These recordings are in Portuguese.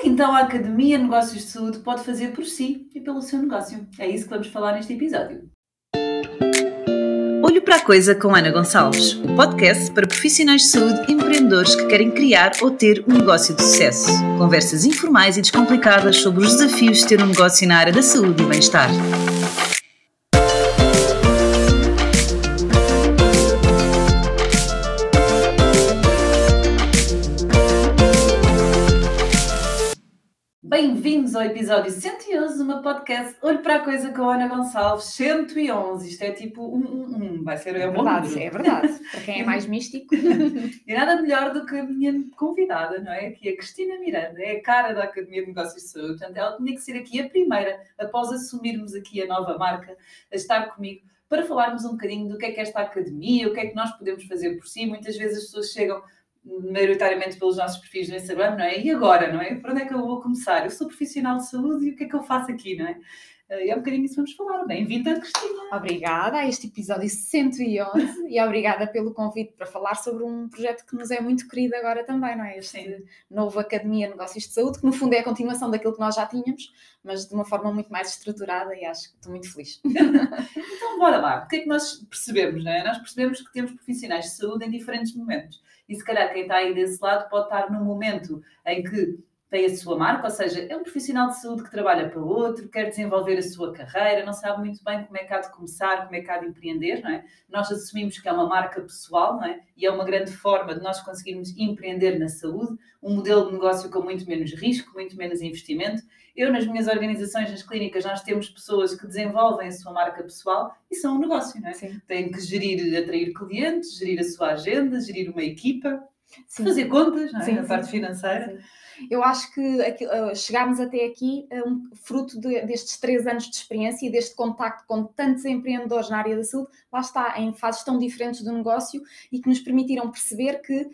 que então a Academia Negócios de Saúde pode fazer por si e pelo seu negócio? É isso que vamos falar neste episódio. Olho para a Coisa com Ana Gonçalves, o podcast para profissionais de saúde e empreendedores que querem criar ou ter um negócio de sucesso. Conversas informais e descomplicadas sobre os desafios de ter um negócio na área da saúde e bem-estar. Bem-vindos ao episódio 111 do meu podcast Olho para a Coisa com a Ana Gonçalves, 111. Isto é tipo um, um, um. vai ser é, é verdade, é verdade. Para quem é mais místico. e nada melhor do que a minha convidada, não é? Aqui a Cristina Miranda, é a cara da Academia de Negócios de Saúde. Portanto, ela tinha que ser aqui a primeira, após assumirmos aqui a nova marca, a estar comigo para falarmos um bocadinho do que é que é esta academia, o que é que nós podemos fazer por si. Muitas vezes as pessoas chegam maioritariamente pelos nossos perfis no Instagram, não é? E agora, não é? Por onde é que eu vou começar? Eu sou profissional de saúde e o que é que eu faço aqui, não é? Eh, e é um bocadinho isso que vamos falar. Bem-vinda, Cristina. Obrigada a este episódio 111 e obrigada pelo convite para falar sobre um projeto que nos é muito querido agora também, não é? Este Sim. novo Academia Negócios de Saúde, que no fundo é a continuação daquilo que nós já tínhamos, mas de uma forma muito mais estruturada e acho que estou muito feliz. então, bora lá. O que é que nós percebemos, não é? Nós percebemos que temos profissionais de saúde em diferentes momentos. E se calhar quem está aí desse lado pode estar num momento em que tem a sua marca, ou seja, é um profissional de saúde que trabalha para outro, quer desenvolver a sua carreira, não sabe muito bem como é que há de começar, como é que há de empreender, não é? Nós assumimos que é uma marca pessoal, não é? E é uma grande forma de nós conseguirmos empreender na saúde, um modelo de negócio com muito menos risco, muito menos investimento. Eu, nas minhas organizações, nas clínicas, nós temos pessoas que desenvolvem a sua marca pessoal e são um negócio, não é? Sim. Têm que gerir, atrair clientes, gerir a sua agenda, gerir uma equipa, Sim. fazer contas, não é? Sim, a parte financeira. Sim eu acho que uh, chegámos até aqui uh, um, fruto de, destes três anos de experiência e deste contacto com tantos empreendedores na área da saúde, lá está, em fases tão diferentes do negócio e que nos permitiram perceber que uh,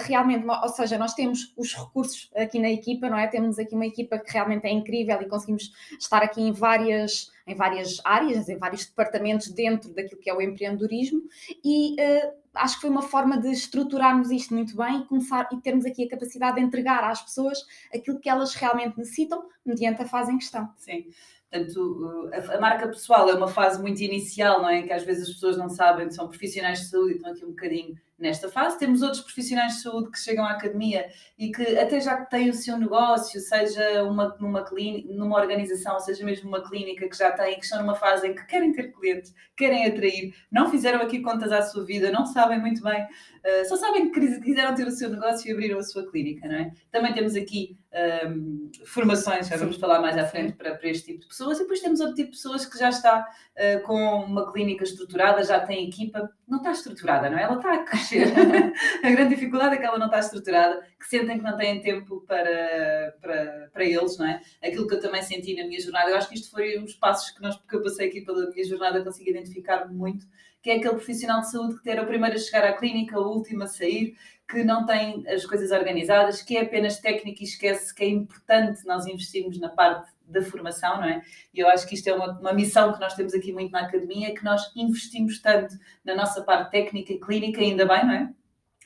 realmente, ou seja, nós temos os recursos aqui na equipa, não é? Temos aqui uma equipa que realmente é incrível e conseguimos estar aqui em várias em várias áreas, em vários departamentos dentro daquilo que é o empreendedorismo e uh, acho que foi uma forma de estruturarmos isto muito bem e começar e termos aqui a capacidade de entregar às pessoas aquilo que elas realmente necessitam mediante a fase em questão. Sim. Portanto, a, marca pessoal é uma fase muito inicial, não é? Que às vezes as pessoas não sabem, são profissionais de saúde e estão aqui um bocadinho nesta fase. Temos outros profissionais de saúde que chegam à academia e que até já têm o seu negócio, seja uma, numa, clínica, numa organização, seja mesmo uma clínica que já têm, que estão numa fase em que querem ter clientes, querem atrair, não fizeram aqui contas à sua vida, não sabem muito bem, uh, só sabem que quiseram ter o seu negócio e abriram a sua clínica, não é? Também temos aqui um, formações, já vamos falar mais à frente para, para, este tipo de pessoas, e depois temos outro tipo de pessoas que já está uh, com uma clínica estruturada, já tem equipa, não está estruturada, não é? Ela está a crescer. a grande dificuldade é que ela não está estruturada, que sentem que não têm tempo para, para, para eles, não é? Aquilo que eu também senti na minha jornada, eu acho que isto foi os passos que, nós, que eu passei aqui pela minha jornada, consegui identificar muito, que é aquele profissional de saúde que era o primeiro a chegar à clínica, o último a sair, que não tem as coisas organizadas, que é apenas técnico e esquece que é importante nós investirmos na parte da formação, não é? E eu acho que isto é uma, uma missão que nós temos aqui muito na academia, que nós investimos tanto na nossa parte técnica e clínica, ainda bem, não é?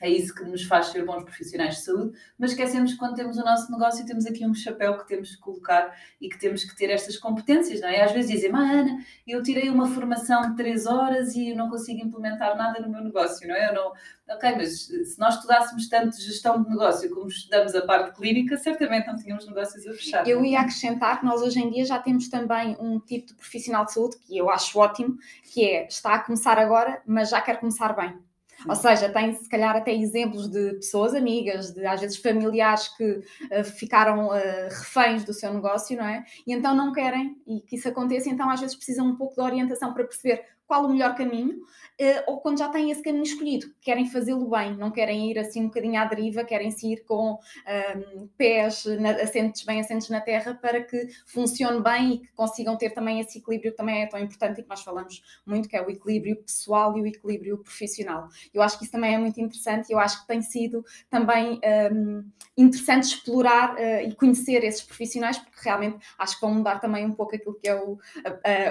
É isso que nos faz ser bons profissionais de saúde, mas esquecemos que quando temos o nosso negócio temos aqui um chapéu que temos que colocar e que temos que ter estas competências, não é? Às vezes dizem, mas Ana, eu tirei uma formação de três horas e eu não consigo implementar nada no meu negócio, não é? Eu não... Ok, mas se nós estudássemos tanto gestão de negócio como estudamos a parte clínica, certamente não tínhamos negócios a fechar. Eu ia acrescentar que nós hoje em dia já temos também um tipo de profissional de saúde que eu acho ótimo, que é, está a começar agora, mas já quer começar bem. Ou seja, tem se calhar até exemplos de pessoas amigas, de às vezes familiares que uh, ficaram uh, reféns do seu negócio, não é? E então não querem e que isso aconteça, então às vezes precisam um pouco de orientação para perceber qual o melhor caminho, uh, ou quando já têm esse caminho escolhido, querem fazê-lo bem, não querem ir assim um bocadinho à deriva, querem se ir com um, pés na, assentes, bem assentes na terra para que funcione bem e que consigam ter também esse equilíbrio que também é tão importante e que nós falamos muito, que é o equilíbrio pessoal e o equilíbrio profissional. Eu acho que isso também é muito interessante e eu acho que tem sido também um, interessante explorar uh, e conhecer esses profissionais, porque realmente acho que vão mudar também um pouco aquilo que é o,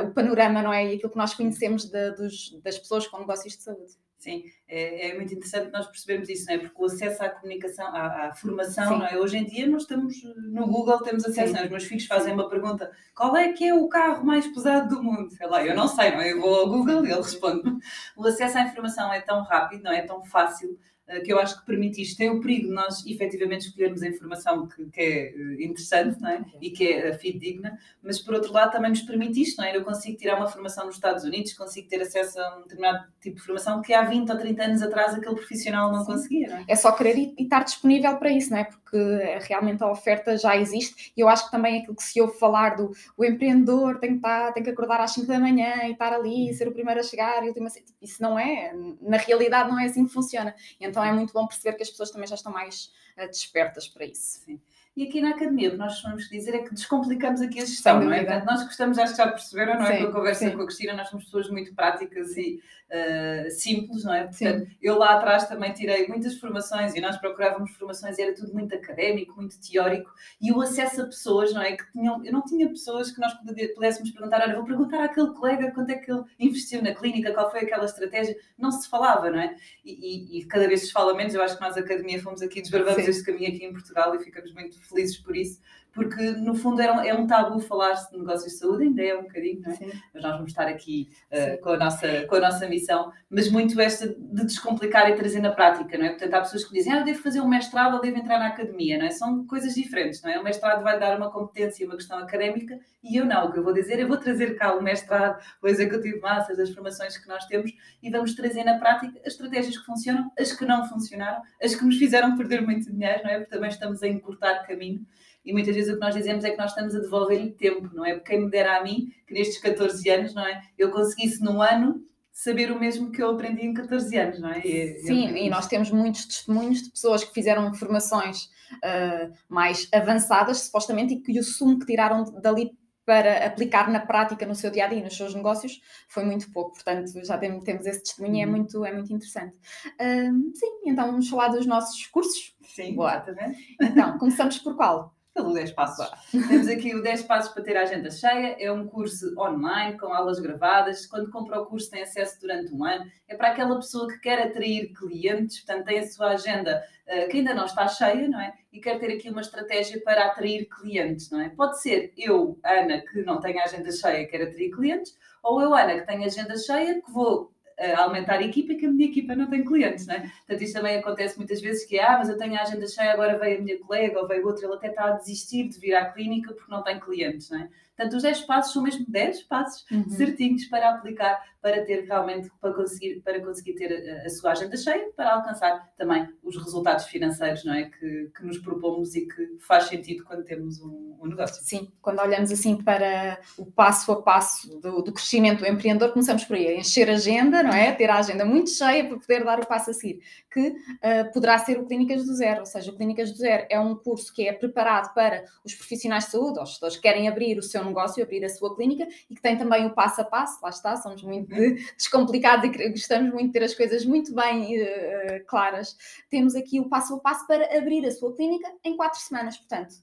o panorama, não é? E aquilo que nós conhecemos de, dos, das pessoas com negócios de saúde. Sim, é, é, muito interessante nós percebermos isso, não é? Porque o acesso à comunicação, à, à formação, não é? Hoje em dia nós estamos no Google, temos acesso, é? os meus filhos fazem uma pergunta: qual é que é o carro mais pesado do mundo? Sei lá, eu não sei, não é? Eu vou ao Google e ele responde. O acesso à informação é tão rápido, não é? tão fácil que eu acho que permite isto. Tem o perigo de nós efetivamente escolhermos a informação que, que é eh, interessante não é? e que é fidedigna, mas por outro lado também nos permite isto. Não é? Eu consigo tirar uma formação nos Estados Unidos, consigo ter acesso a um determinado tipo de formação que há 20 ou 30 anos atrás aquele profissional não Sim. conseguia. Não é? é só querer e, estar disponível para isso, não é? Porque eh, realmente a oferta já existe e eu acho que também aquilo que se ouve falar do o empreendedor tem que, estar, tem que acordar às 5 da manhã e estar ali, ser o primeiro a chegar e o último a ser. Isso não é, na realidade não é assim que funciona. Então é muito bom perceber que as pessoas também já estão mais uh, despertas para isso. Sim. E aqui na academia, o que nós vamos dizer é que descomplicamos aqui a gestão, não é? Portanto, nós gostamos, acho que já perceberam, não é? Sim, a conversa sim. com a Cristina, nós somos pessoas muito práticas e uh, simples, não é? Portanto, sim. eu lá atrás também tirei muitas formações e nós procurávamos formações e era tudo muito académico, muito teórico e o acesso a pessoas, não é? Que tinham, eu não tinha pessoas que nós pudéssemos perguntar, olha, vou perguntar àquele colega quanto é que ele investiu na clínica, qual foi aquela estratégia, não se falava, não é? E, e, e cada vez se fala menos, eu acho que nós, a academia, fomos aqui, desbravamos este caminho aqui em Portugal e ficamos muito felizes por isso, porque no fundo é um, é um tabu falar-se de negócios de saúde, ainda é um bocadinho, não é? mas nós vamos estar aqui uh, com, a nossa, com a nossa missão, mas muito esta de descomplicar e trazer na prática, não é? Portanto, há pessoas que dizem, ah, eu devo fazer um mestrado ou devo entrar na academia, não é? São coisas diferentes, não é? O mestrado vai dar uma competência, uma questão académica, e eu não, o que eu vou dizer, eu vou trazer cá o mestrado, o executivo massas, as formações que nós temos, e vamos trazer na prática as estratégias que funcionam, as que não funcionaram, as que nos fizeram perder muito dinheiro, não é? Porque também estamos a encurtar caminho e muitas vezes o que nós dizemos é que nós estamos a devolver-lhe tempo, não é? Porque quem me dera a mim, que nestes 14 anos, não é? Eu conseguisse num ano saber o mesmo que eu aprendi em 14 anos, não é? E, Sim, e nós temos muitos testemunhos de pessoas que fizeram formações uh, mais avançadas, supostamente, e que o sumo que tiraram dali para aplicar na prática no seu dia a dia, nos seus negócios, foi muito pouco. Portanto, já temos, temos esse testemunho e é uhum. muito, é muito interessante. Uh, sim, então vamos falar dos nossos cursos. Sim, Boa. exatamente. Então, começamos por qual? Pelo 10 Passos. Temos aqui o 10 Passos para ter a agenda cheia. É um curso online com aulas gravadas. Quando compra o curso, tem acesso durante um ano. É para aquela pessoa que quer atrair clientes, portanto, tem a sua agenda uh, que ainda não está cheia, não é? E quer ter aqui uma estratégia para atrair clientes, não é? Pode ser eu, Ana, que não tenho a agenda cheia e quero atrair clientes, ou eu, Ana, que tenho a agenda cheia, que vou aumentar a equipa que a minha equipa não tem clientes, não é? Portanto, isto também acontece muitas vezes que, ah, mas eu tenho a agenda cheia, agora veio a minha colega ou veio outra, ele até está a desistir de vir à clínica porque não tem clientes, não é? Portanto, os 10 passos são mesmo 10 passos uhum. certinhos para aplicar, para ter realmente, para conseguir, para conseguir ter a, a, sua agenda cheia, para alcançar também os resultados financeiros, não é? Que, que nos propomos e que faz sentido quando temos um, um, negócio. Sim, quando olhamos assim para o passo a passo do, do crescimento do empreendedor, começamos por aí, encher a agenda, não é? Ter a agenda muito cheia para poder dar o passo a seguir, que uh, poderá ser o Clínicas do Zero, ou seja, o Clínicas do Zero é um curso que é preparado para os profissionais de saúde, ou os gestores que querem abrir o seu seu negócio, abrir a sua clínica e que tem também o passo a passo, lá está, somos muito uhum. descomplicados e gostamos muito de ter as coisas muito bem uh, claras. Temos aqui o passo a passo para abrir a sua clínica em quatro semanas, portanto,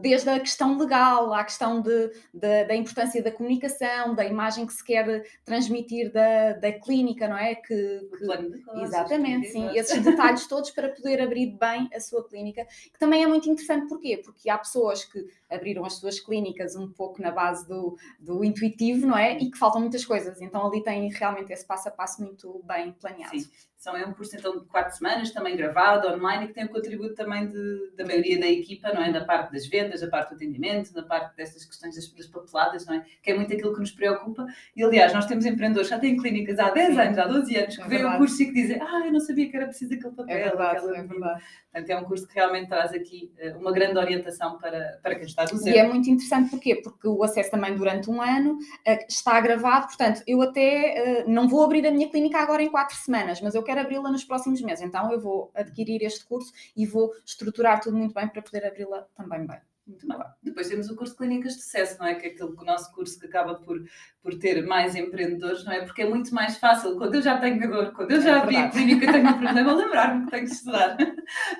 desde a questão legal, à questão de, de, da importância da comunicação, da imagem que se quer transmitir da, da clínica, não é? Que, que exatamente, sim, esses detalhes todos para poder abrir bem a sua clínica, que também é muito interessante, porquê? Porque há pessoas que abriram as suas clínicas um pouco na base do, do intuitivo, não é? E que faltam muitas coisas, então ali tem realmente esse passo a passo muito bem planeado. Sim. São é um curso então de quatro semanas, também gravado, online, e que tem o contributo também de, da maioria da equipa, não é? Da parte das vendas, da parte do atendimento, da parte destas questões das, das papeladas, não é? Que é muito aquilo que nos preocupa. E aliás, nós temos empreendedores, já têm clínicas há 10 anos, há 12 anos, que é veem o curso e que dizem, ah, eu não sabia que era preciso aquele papel. É verdade, é verdade. Portanto, é um curso que realmente traz aqui eh, uma grande orientação para, para quem está do zero. E é muito interessante, porquê? Porque o acesso também durante um ano eh, está gravado, portanto, eu até eh, não vou abrir a minha clínica agora em quatro semanas, mas eu quero abri-la nos próximos meses, então eu vou adquirir este curso e vou estruturar tudo muito bem para poder abri-la também bem. Muito bem. Depois temos o curso de Clínicas de Sucesso, não é? Que é aquele, o nosso curso que acaba por, por ter mais empreendedores, não é? Porque é muito mais fácil, quando eu já tenho dor, quando eu já é abri a clínica tenho um problema, lembrar-me que tenho que estudar.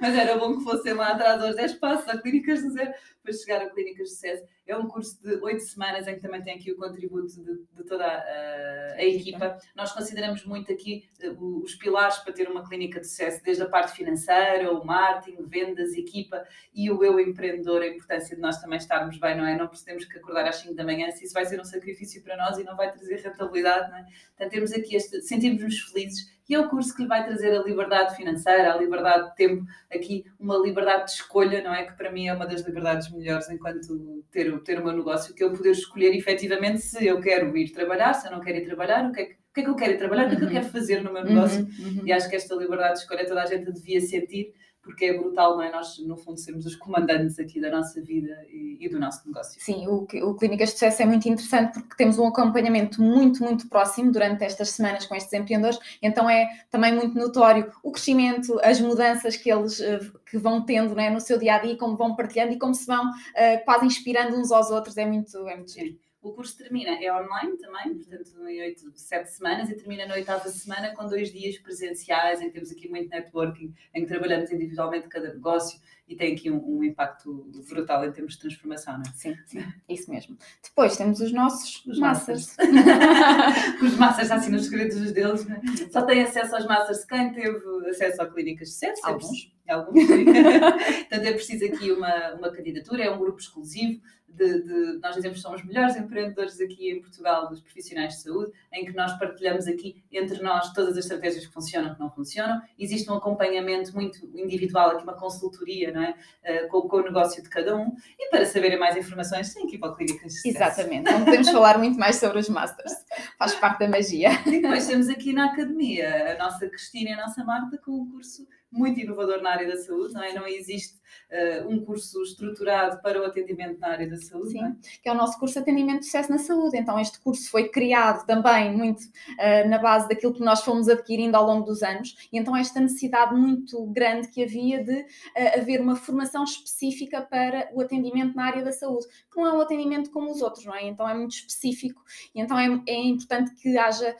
Mas era bom que fossem lá atrás aos 10 passos, a Clínicas de Zero, para chegar a Clínicas de Sucesso. É um curso de 8 semanas em que também tem aqui o contributo de, de toda a, a, equipa. Nós consideramos muito aqui uh, os pilares para ter uma clínica de sucesso, desde a parte financeira, o marketing, vendas, equipa e o eu empreendedor, a importância de nós também estarmos bem, não é? Não precisamos que acordar às 5 da manhã, se isso vai ser um sacrifício para nós e não vai trazer rentabilidade, não é? Portanto, temos aqui este, sentimos-nos felizes e é o curso que lhe vai trazer a liberdade financeira, a liberdade de tempo, aqui uma liberdade de escolha, não é? Que para mim é uma das liberdades melhores enquanto ter, ter o meu negócio, que eu poder escolher efetivamente se eu quero ir trabalhar, se eu não quero ir trabalhar, o que é que, o que, é que eu quero ir trabalhar, o que é que eu uhum. quero fazer no meu negócio. Uhum, uhum. E acho que esta liberdade de escolha toda a gente devia sentir porque é brutal, não é? Nós, no fundo, sermos os comandantes aqui da nossa vida e, e do nosso negócio. Sim, o, o Clínicas de Sucesso é muito interessante porque temos um acompanhamento muito, muito próximo durante estas semanas com estes empreendedores, então é também muito notório o crescimento, as mudanças que eles eh, que vão tendo né, no seu dia a dia, como vão partilhando e como se vão uh, quase inspirando uns aos outros, é muito, é muito giro. O curso termina, é online também, portanto, em oito, sete semanas, e termina na oitava semana com dois dias presenciais, em que temos aqui muito networking, em que trabalhamos individualmente cada negócio e tem aqui um, um impacto brutal em termos de transformação, não é? Sim, sim, isso mesmo. Depois temos os nossos os masters. masters. os masters, assim, nos segredos deles, é? só tem acesso aos masters quem teve acesso a clínicas de sucesso. Alguns. Alguns. Portanto, é preciso aqui uma, uma candidatura, é um grupo exclusivo de, de, nós dizemos que somos os melhores empreendedores aqui em Portugal dos profissionais de saúde, em que nós partilhamos aqui entre nós todas as estratégias que funcionam e que não funcionam. Existe um acompanhamento muito individual, aqui uma consultoria, não é? Uh, com, com, o negócio de cada um. E para saberem mais informações, tem aqui para a Clínica de Exatamente, não podemos falar muito mais sobre os Masters, faz parte da magia. E depois temos aqui na academia a nossa Cristina e a nossa Marta com um curso muito inovador na área da saúde, não é? Não existe uh, um curso estruturado para o atendimento na área da saúde. Sim, é? que é o nosso curso de atendimento de sucesso na saúde. Então, este curso foi criado também muito uh, na base daquilo que nós fomos adquirindo ao longo dos anos, e então esta necessidade muito grande que havia de uh, haver uma formação específica para o atendimento na área da saúde, que não é um atendimento como os outros, não é? Então é muito específico, e então é, é importante que haja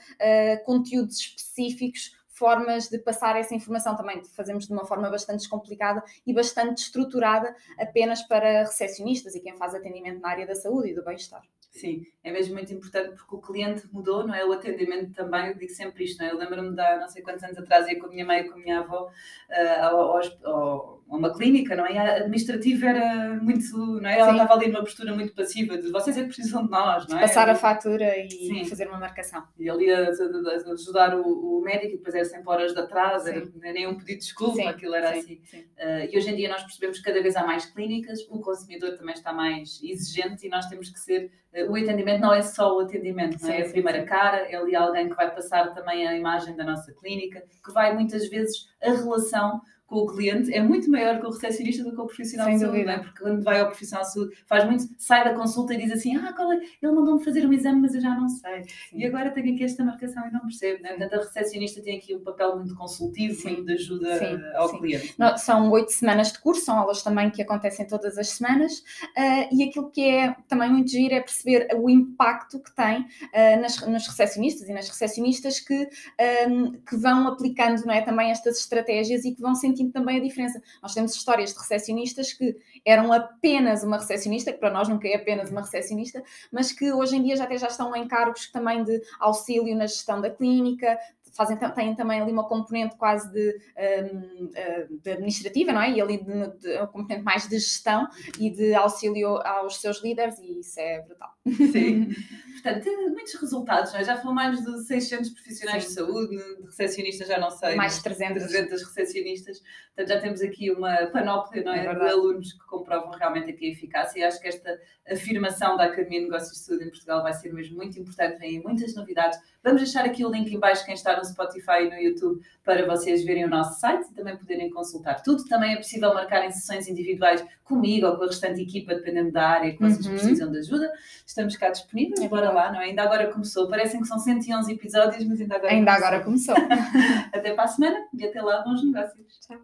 conteúdos específicos formas de passar essa informação também. Fazemos de uma forma bastante descomplicada e bastante estruturada apenas para recepcionistas e quem faz atendimento na área da saúde e do bem-estar. Sim, é mesmo muito importante porque o cliente mudou, não é? O atendimento também, eu digo sempre isto, não é? Eu lembro-me de há não sei quantos anos atrás, ia com a minha mãe e com a minha avó uh, a uma clínica, não é? E a administrativa era muito, não é? Ela Sim. estava ali numa postura muito passiva de vocês é que precisam de nós, não é? Passar a fatura e Sim. fazer uma marcação. E ali a, a ajudar o, o, médico e depois era sempre horas de atraso, era nem um pedido de desculpa, Sim. aquilo era assim. Uh, e hoje em dia nós percebemos que cada vez há mais clínicas, o consumidor também está mais exigente e nós temos que ser o atendimento não é só o atendimento, não é? é a primeira cara, é ali alguém que vai passar também a imagem da nossa clínica, que vai muitas vezes a relação com o cliente é muito maior que o recepcionista do que o profissional Sem de saúde, não é? Porque quando vai ao profissional de saúde, faz muito, sai da consulta e diz assim: Ah, é? ele mandou-me fazer um exame, mas eu já não sei. Sim. E agora tenho aqui esta marcação e não percebo, né? Portanto, a recepcionista tem aqui um papel muito consultivo, Sim. muito de ajuda Sim. ao Sim. cliente. Não, são oito semanas de curso, são aulas também que acontecem todas as semanas, uh, e aquilo que é também muito giro é perceber o impacto que tem uh, nas, nos recepcionistas e nas recepcionistas que, um, ehm, que vão aplicando não é, também estas estratégias e que vão sentir sentindo também a diferença. Nós temos histórias de recepcionistas que eram apenas uma recepcionista, que para nós nunca é apenas uma recepcionista, mas que hoje em dia já até já estão em cargos também de auxílio na gestão da clínica, fazem, têm também ali uma componente quase de, um, eh, de administrativa, não é? E ali de, de, uma componente mais de gestão e de auxílio aos seus líderes, e isso é brutal. Sim. Portanto, tem muitos resultados, não é? Já foram mais de 600 profissionais Sim. de saúde, de recepcionistas, já não sei. Mais de 300. 300 recepcionistas. Portanto, já temos aqui uma panóplia, não é? é de alunos que comprovam realmente aqui a eficácia e acho que esta afirmação da Academia de Negócios de Saúde em Portugal vai ser mesmo muito importante. Vêm muitas novidades. Vamos deixar aqui o link em baixo, quem está no Spotify e no YouTube, para vocês verem o nosso site e também poderem consultar tudo. Também é possível marcar em sessões individuais comigo ou com a restante equipa, dependendo da área que vocês uhum. precisam de ajuda. Estamos cá disponíveis, é bora lá, não é? Ainda agora começou. Parecem que são 111 episódios, mas ainda agora Ainda começou. agora começou. até para a semana e até lá, bons negócios. Tchau.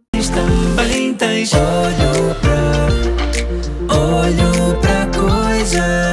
Olho pra coisa.